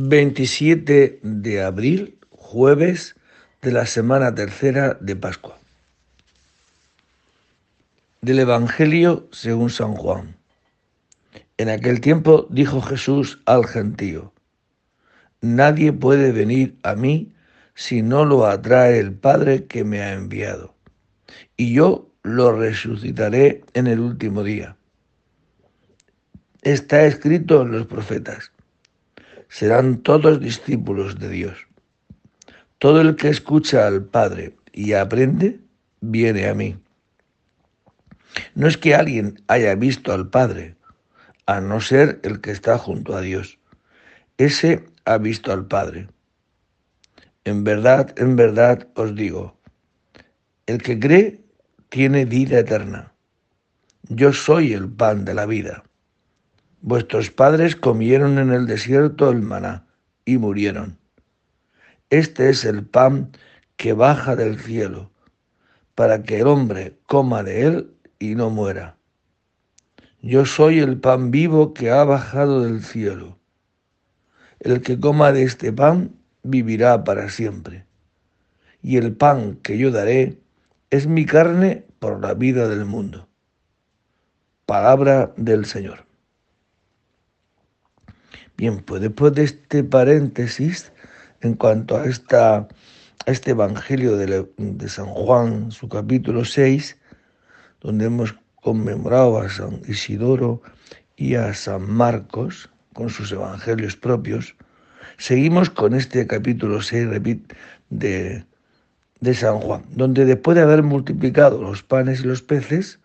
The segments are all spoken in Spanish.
27 de abril, jueves de la semana tercera de Pascua. Del Evangelio según San Juan. En aquel tiempo dijo Jesús al gentío, Nadie puede venir a mí si no lo atrae el Padre que me ha enviado, y yo lo resucitaré en el último día. Está escrito en los profetas serán todos discípulos de Dios. Todo el que escucha al Padre y aprende, viene a mí. No es que alguien haya visto al Padre, a no ser el que está junto a Dios. Ese ha visto al Padre. En verdad, en verdad os digo, el que cree tiene vida eterna. Yo soy el pan de la vida. Vuestros padres comieron en el desierto el maná y murieron. Este es el pan que baja del cielo, para que el hombre coma de él y no muera. Yo soy el pan vivo que ha bajado del cielo. El que coma de este pan vivirá para siempre. Y el pan que yo daré es mi carne por la vida del mundo. Palabra del Señor. Bien, pues después de este paréntesis, en cuanto a, esta, este Evangelio de, San Juan, su capítulo 6, donde hemos conmemorado a San Isidoro y a San Marcos con sus evangelios propios, seguimos con este capítulo 6 de, de San Juan, donde después de haber multiplicado los panes y los peces,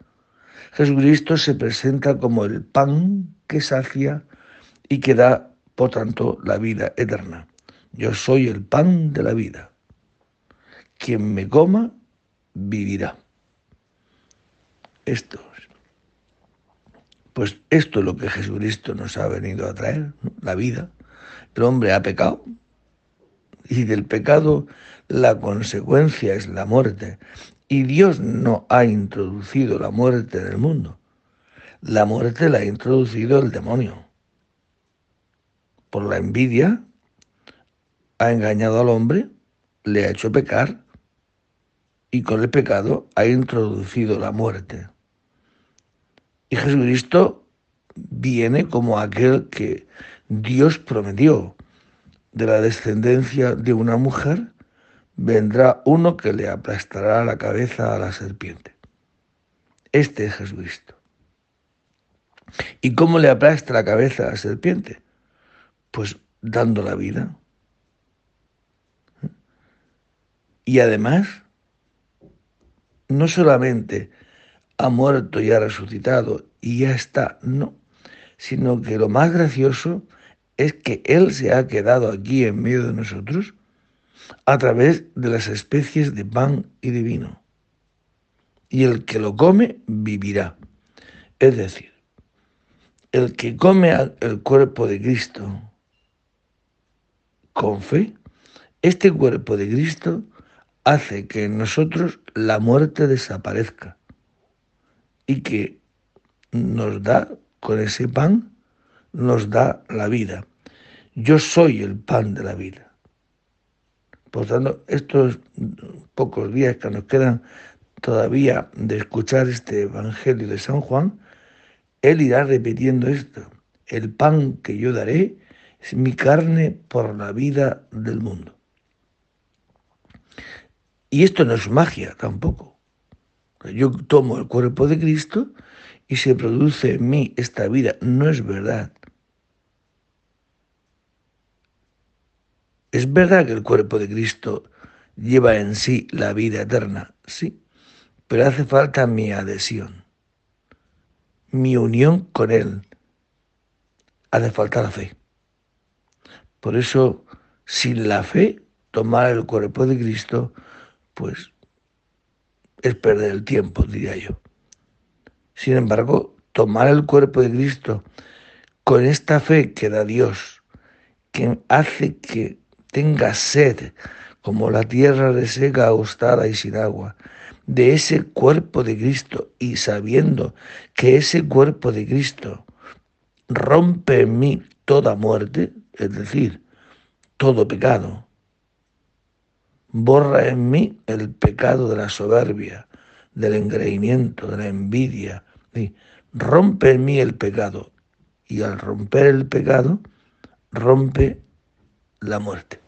Jesucristo se presenta como el pan que sacia y que da, por tanto, la vida eterna. Yo soy el pan de la vida. Quien me coma, vivirá. Esto pues esto es lo que Jesucristo nos ha venido a traer, la vida. El hombre ha pecado y del pecado la consecuencia es la muerte. Y Dios no ha introducido la muerte en el mundo. La muerte la ha introducido el demonio por la envidia, ha engañado al hombre, le ha hecho pecar y con el pecado ha introducido la muerte. Y Jesucristo viene como aquel que Dios prometió. De la descendencia de una mujer vendrá uno que le aplastará la cabeza a la serpiente. Este es Jesucristo. ¿Y cómo le aplasta la cabeza a la serpiente? Pues dando la vida. Y además, no solamente ha muerto y ha resucitado y ya está, no, sino que lo más gracioso es que Él se ha quedado aquí en medio de nosotros a través de las especies de pan y de vino. Y el que lo come vivirá. Es decir, el que come el cuerpo de Cristo con fe, este cuerpo de Cristo hace que en nosotros la muerte desaparezca y que nos da, con ese pan, nos da la vida. Yo soy el pan de la vida. Por tanto, estos pocos días que nos quedan todavía de escuchar este Evangelio de San Juan, Él irá repitiendo esto. El pan que yo daré mi carne por la vida del mundo. Y esto no es magia tampoco. Yo tomo el cuerpo de Cristo y se produce en mí esta vida. No es verdad. Es verdad que el cuerpo de Cristo lleva en sí la vida eterna, sí, pero hace falta mi adhesión, mi unión con Él. Hace falta la fe. Por eso, sin la fe, tomar el cuerpo de Cristo, pues es perder el tiempo, diría yo. Sin embargo, tomar el cuerpo de Cristo con esta fe que da Dios, que hace que tenga sed, como la tierra reseca, agostada y sin agua, de ese cuerpo de Cristo y sabiendo que ese cuerpo de Cristo rompe en mí toda muerte, es decir, todo pecado. Borra en mí el pecado de la soberbia, del engreimiento, de la envidia. Rompe en mí el pecado. Y al romper el pecado, rompe la muerte.